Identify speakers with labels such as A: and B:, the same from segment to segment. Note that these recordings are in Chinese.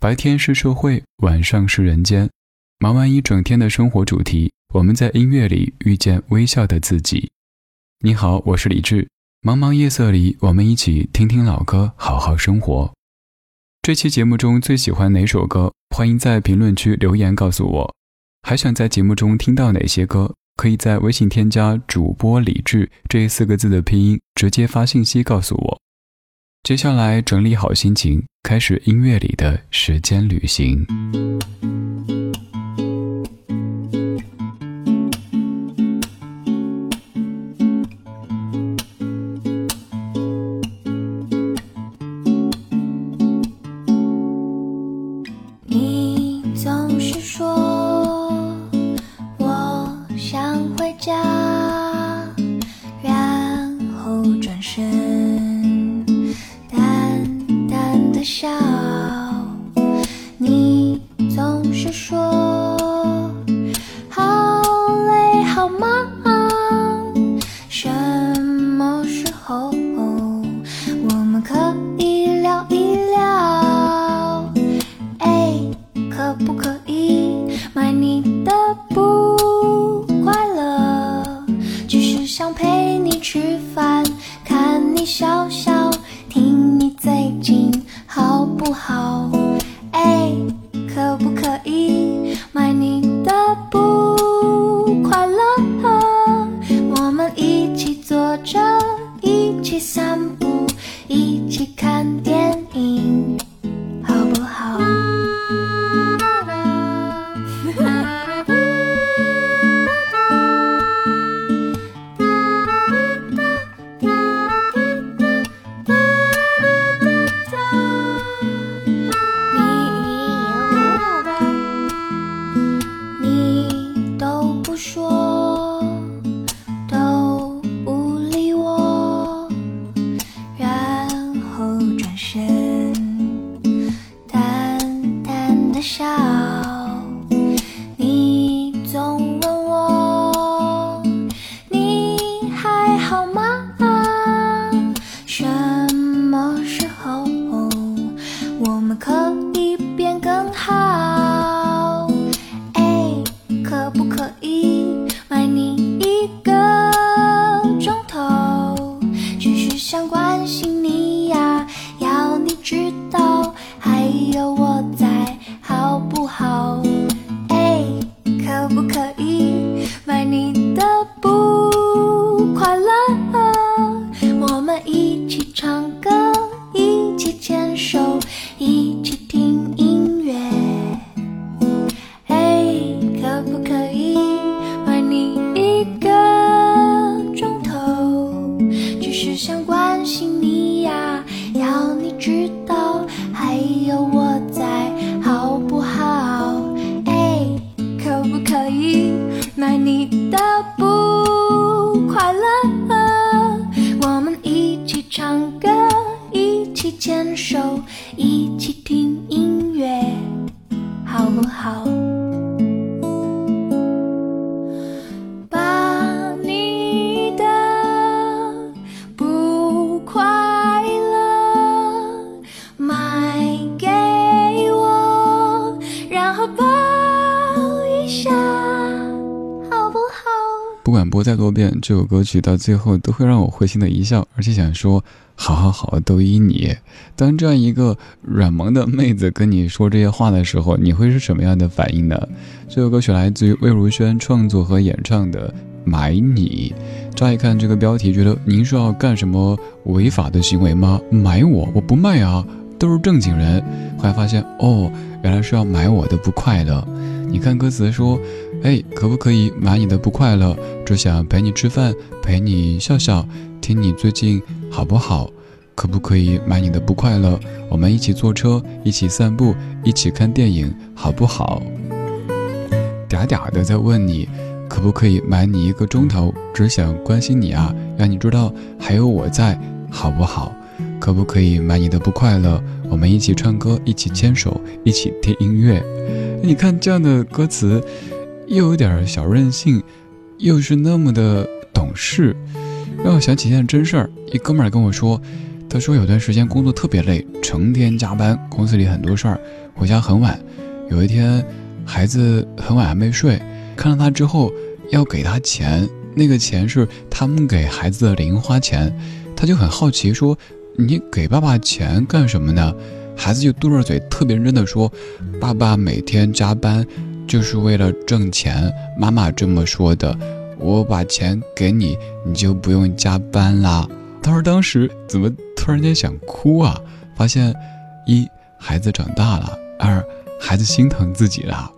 A: 白天是社会，晚上是人间。忙完一整天的生活主题，我们在音乐里遇见微笑的自己。你好，我是李志。茫茫夜色里，我们一起听听老歌，好好生活。这期节目中最喜欢哪首歌？欢迎在评论区留言告诉我。还想在节目中听到哪些歌？可以在微信添加主播李志这四个字的拼音，直接发信息告诉我。接下来整理好心情，开始音乐里的时间旅行。你总是说下。不管播再多遍，这首歌曲到最后都会让我会心的一笑，而且想说“好好好，都依你”。当这样一个软萌的妹子跟你说这些话的时候，你会是什么样的反应呢？这首歌曲来自于魏如萱创作和演唱的《买你》。乍一看这个标题，觉得您是要干什么违法的行为吗？买我，我不卖啊，都是正经人。后来发现，哦，原来是要买我的不快乐。你看歌词说。哎，可不可以买你的不快乐？只想陪你吃饭，陪你笑笑，听你最近好不好？可不可以买你的不快乐？我们一起坐车，一起散步，一起看电影，好不好？嗲嗲的在问你，可不可以买你一个钟头？只想关心你啊，让你知道还有我在，好不好？可不可以买你的不快乐？我们一起唱歌，一起牵手，一起听音乐。你看这样的歌词。又有点小任性，又是那么的懂事，让我想起一件真事儿。一哥们儿跟我说，
B: 他说有段时间工作特别累，成天加班，公司里很多事儿，回家很晚。有一天，孩子很晚还没睡，看到他之后要给他钱，那个钱是他们给孩子的零花钱，他就很好奇说：“你给爸爸钱干什么呢？”孩子就嘟着嘴，特别认真的说：“爸爸每天加班就是为了挣钱，妈妈这么说的。我把钱给你，你就不用加班啦。”他说：“当时怎么突然间想哭啊？发现一孩子长大了，二……”孩子心疼自己了，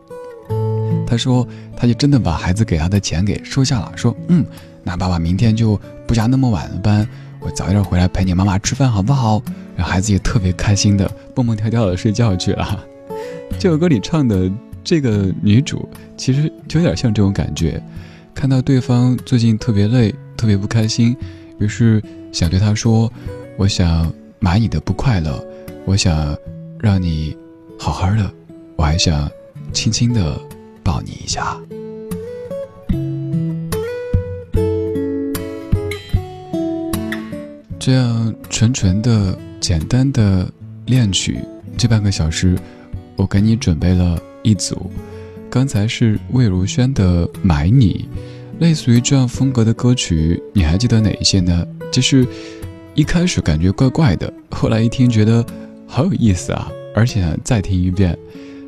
B: 他说，他就真的把孩子给他的钱给收下了，说，嗯，那爸爸明天就不加那么晚的班，我早点回来陪你妈妈吃饭好不好？然后孩子也特别开心的蹦蹦跳跳的睡觉去了。这首歌里唱的这个女主，其实就有点像这种感觉，看到对方最近特别累，特别不开心，于是想对他说，我想买你的不快乐，我想让你好好的。我还想轻轻的抱你一下。这样纯纯的、简单的恋曲，这半个小时，我给你准备了一组。刚才是魏如萱的《买你》，类似于这样风格的歌曲，你还记得哪一些呢？就是一开始感觉怪怪的，后来一听觉得好有意思啊，而且再听一遍。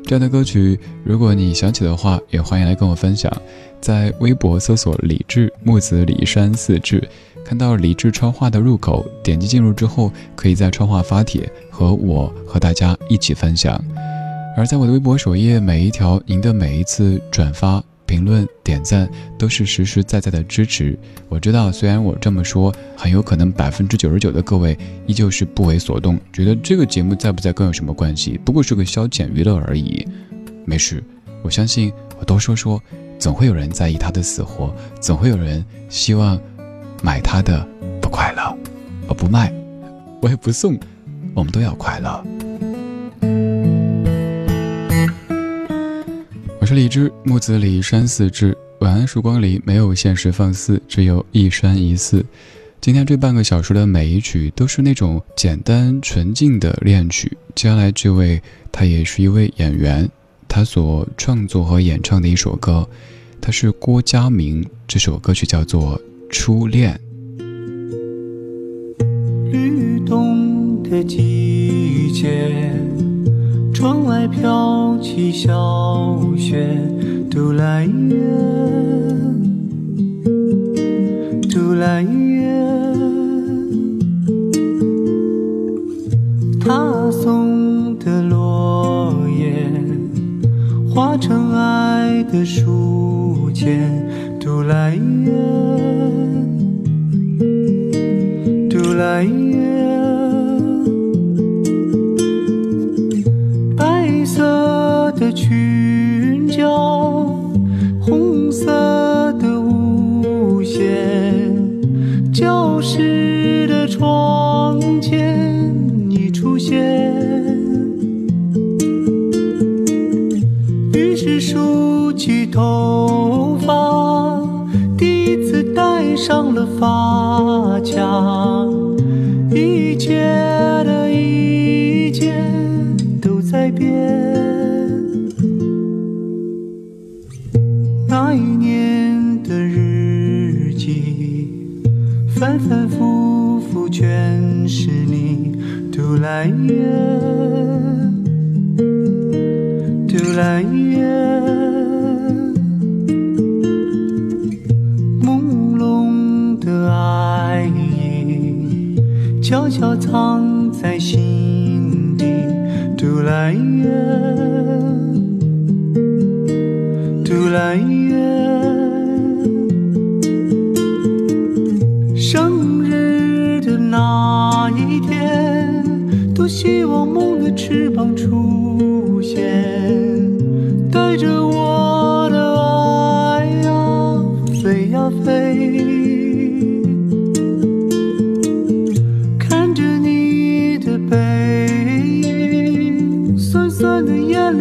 B: 这样的歌曲，如果你想起的话，也欢迎来跟我分享。在微博搜索“李志木子李山四志”，看到李志川话的入口，点击进入之后，可以在川话发帖，和我和大家一起分享。而在我的微博首页，每一条您的每一次转发。评论、点赞都是实实在在的支持。我知道，虽然我这么说，很有可能百分之九十九的各位依旧是不为所动，觉得这个节目在不在跟有什么关系？不过是个消遣娱乐而已。没事，我相信我多说说，总会有人在意他的死活，总会有人希望买他的不快乐。我不卖，我也不送，我们都要快乐。我是李枝，木子李山寺志。晚安，曙光里没有现实放肆，只有一山一寺。今天这半个小时的每一曲都是那种简单纯净的恋曲。接下来这位，他也是一位演员，他所创作和演唱的一首歌，他是郭嘉明。这首歌曲叫做《初恋》。
C: 律动的季节。飘起小雪，杜来月，杜来月，他送的落叶化成爱的书签，杜来月，杜来。的裙角，红色的舞鞋，教室的窗前你出现，于是梳起头发，第一次戴上了发。杜来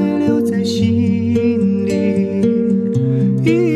C: 泪留在心里。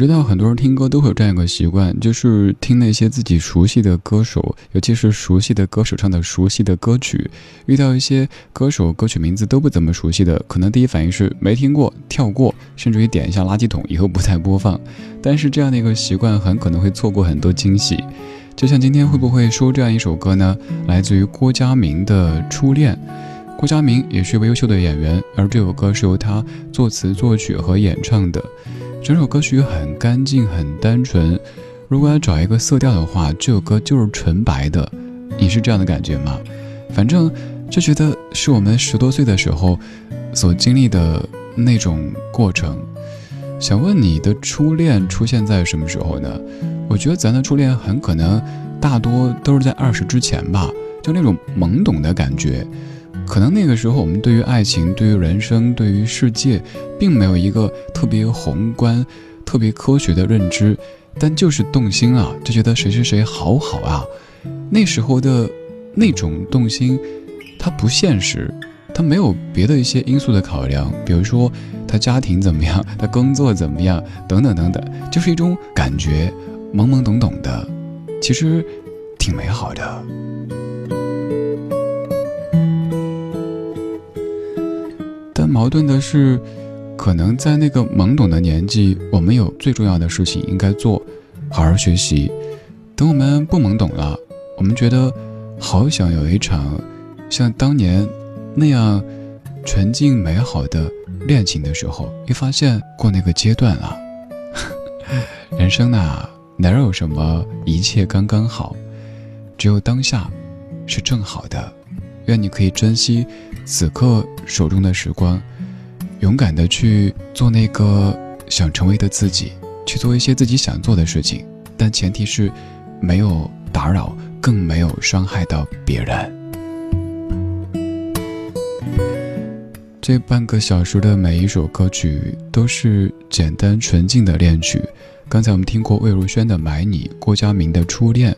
B: 知道很多人听歌都会有这样一个习惯，就是听那些自己熟悉的歌手，尤其是熟悉的歌手唱的熟悉的歌曲。遇到一些歌手歌曲名字都不怎么熟悉的，可能第一反应是没听过，跳过，甚至于点一下垃圾桶，以后不再播放。但是这样的一个习惯很可能会错过很多惊喜。就像今天会不会说这样一首歌呢？来自于郭嘉明的《初恋》。郭嘉明也是一位优秀的演员，而这首歌是由他作词作曲和演唱的。整首歌曲很干净，很单纯。如果要找一个色调的话，这首歌就是纯白的。你是这样的感觉吗？反正就觉得是我们十多岁的时候所经历的那种过程。想问你的初恋出现在什么时候呢？我觉得咱的初恋很可能大多都是在二十之前吧，就那种懵懂的感觉。可能那个时候，我们对于爱情、对于人生、对于世界，并没有一个特别宏观、特别科学的认知，但就是动心啊，就觉得谁谁谁好好啊。那时候的那种动心，它不现实，它没有别的一些因素的考量，比如说他家庭怎么样，他工作怎么样，等等等等，就是一种感觉，懵懵懂懂的，其实挺美好的。矛盾的是，可能在那个懵懂的年纪，我们有最重要的事情应该做，好好学习。等我们不懵懂了，我们觉得好想有一场像当年那样纯净美好的恋情的时候，一发现过那个阶段了。人生呐，哪有什么一切刚刚好，只有当下是正好的。愿你可以珍惜此刻手中的时光，勇敢的去做那个想成为的自己，去做一些自己想做的事情，但前提是没有打扰，更没有伤害到别人。这半个小时的每一首歌曲都是简单纯净的恋曲。刚才我们听过魏如萱的《买你》，郭嘉明的《初恋》，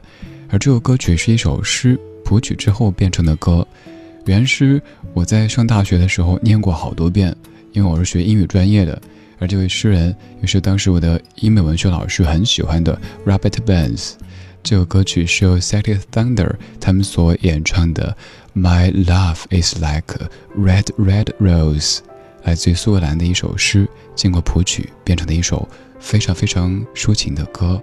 B: 而这首歌曲是一首诗。谱曲之后变成的歌，原诗我在上大学的时候念过好多遍，因为我是学英语专业的。而这位诗人也是当时我的英美文学老师很喜欢的 Robert Burns。这首歌曲是由 s e t i Thunder 他们所演唱的《My Love Is Like Red Red Rose》，来自于苏格兰的一首诗，经过谱曲变成的一首非常非常抒情的歌。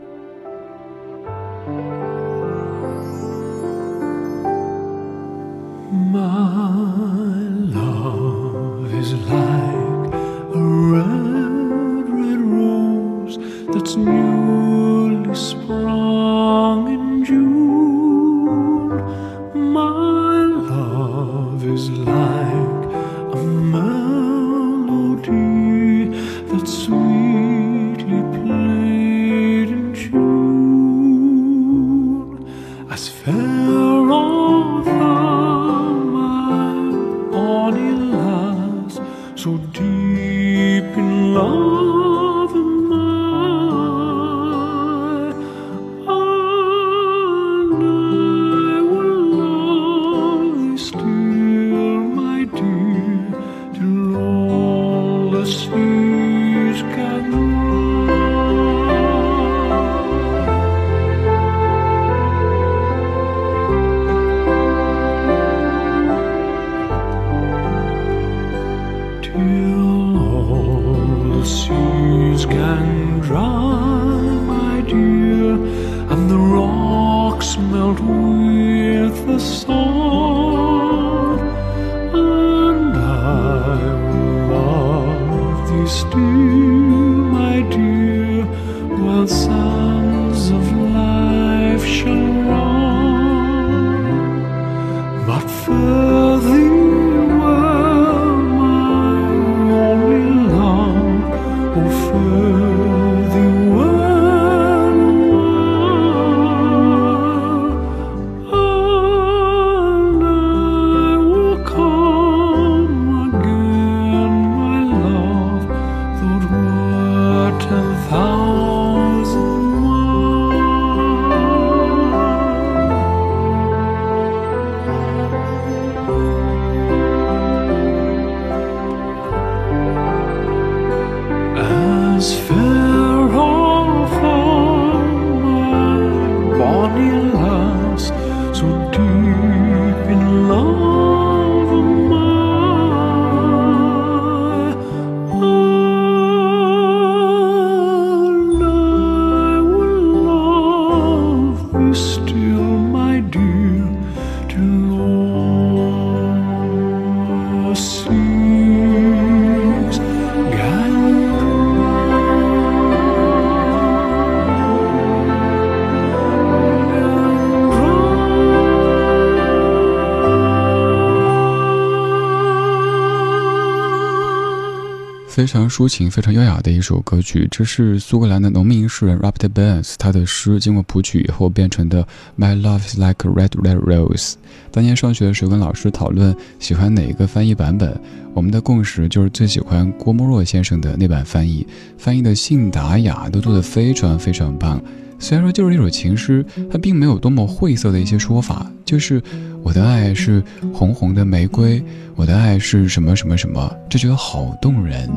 B: 非常抒情、非常优雅的一首歌曲。这是苏格兰的农民诗人 Robert Burns 他的诗经过谱曲以后变成的 My love is like a red red rose。当年上学的时候跟老师讨论喜欢哪一个翻译版本，我们的共识就是最喜欢郭沫若先生的那版翻译，翻译的信达雅，都做得非常非常棒。虽然说就是一首情诗，它并没有多么晦涩的一些说法，就是我的爱是红红的玫瑰，我的爱是什么什么什么，就觉得好动人。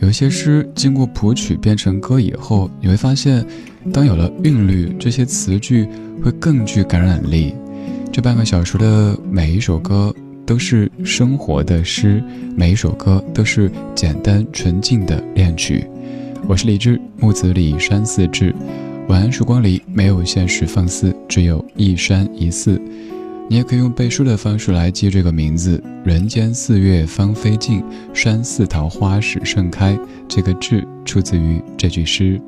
B: 有一些诗经过谱曲变成歌以后，你会发现，当有了韵律，这些词句会更具感染力。这半个小时的每一首歌都是生活的诗，每一首歌都是简单纯净的恋曲。我是李志，木子李山寺志。晚安时光里没有现实放肆，只有一山一寺。你也可以用背书的方式来记这个名字：人间四月芳菲尽，山寺桃花始盛开。这个志出自于这句诗。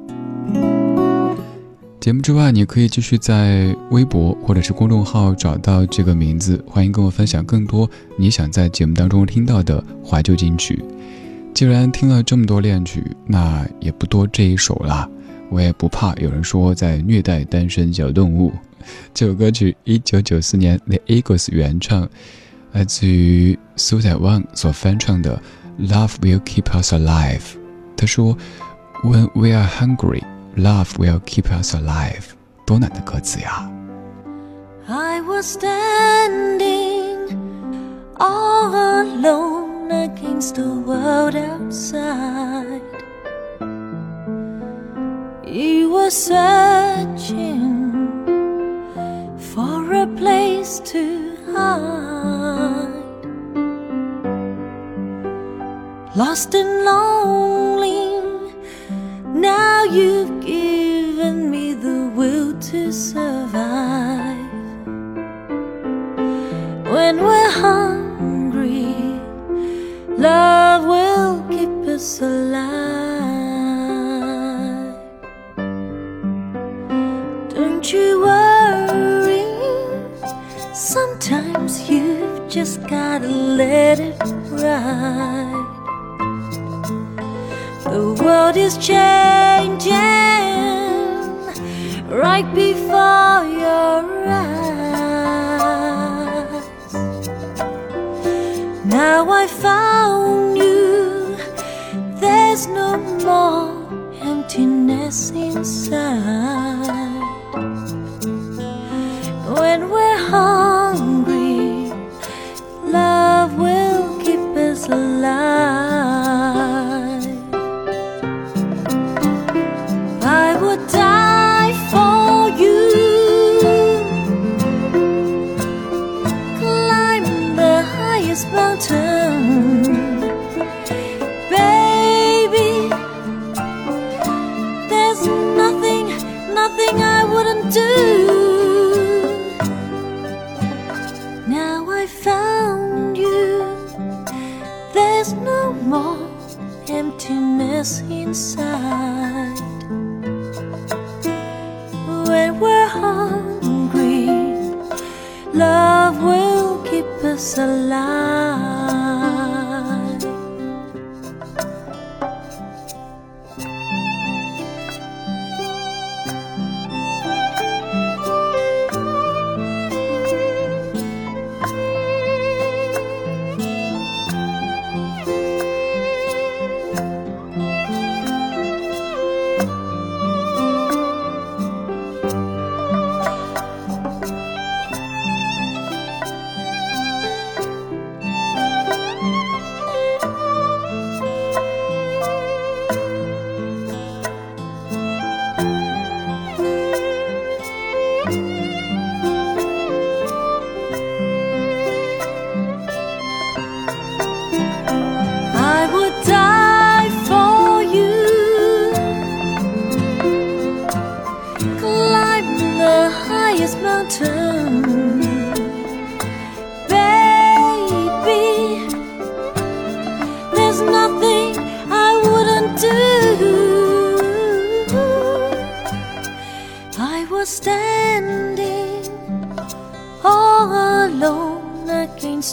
B: 节目之外，你可以继续在微博或者是公众号找到这个名字。欢迎跟我分享更多你想在节目当中听到的怀旧金曲。既然听了这么多恋曲，那也不多这一首啦。我也不怕有人说在虐待单身小动物。这首歌曲一九九四年 The Eagles 原唱，来自于苏仔旺所翻唱的《Love Will Keep Us Alive》。他说：“When we are hungry, love will keep us alive。”多难的歌词呀
D: ！I was standing all alone. against the world outside. Searching for a place to hide. Lost and lonely, now you've given me the will to survive. When we're hungry Love will keep us alive. Just gotta let it ride. The world is changing right before your eyes. Now I found you, there's no more emptiness inside. this mountain.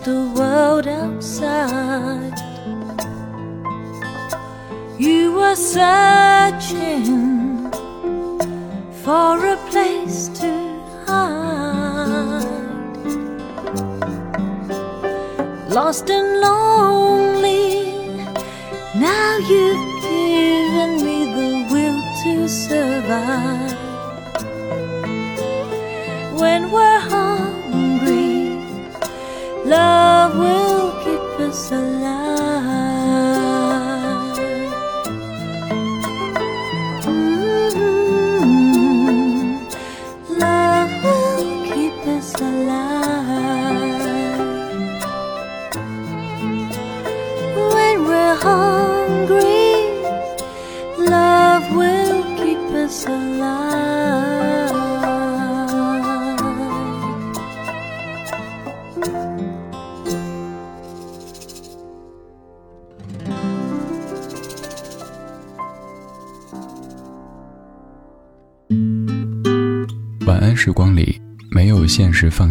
D: The world outside. You were searching for a place to hide. Lost and lonely, now you've given me the will to survive. When we're hungry, love will keep us alive.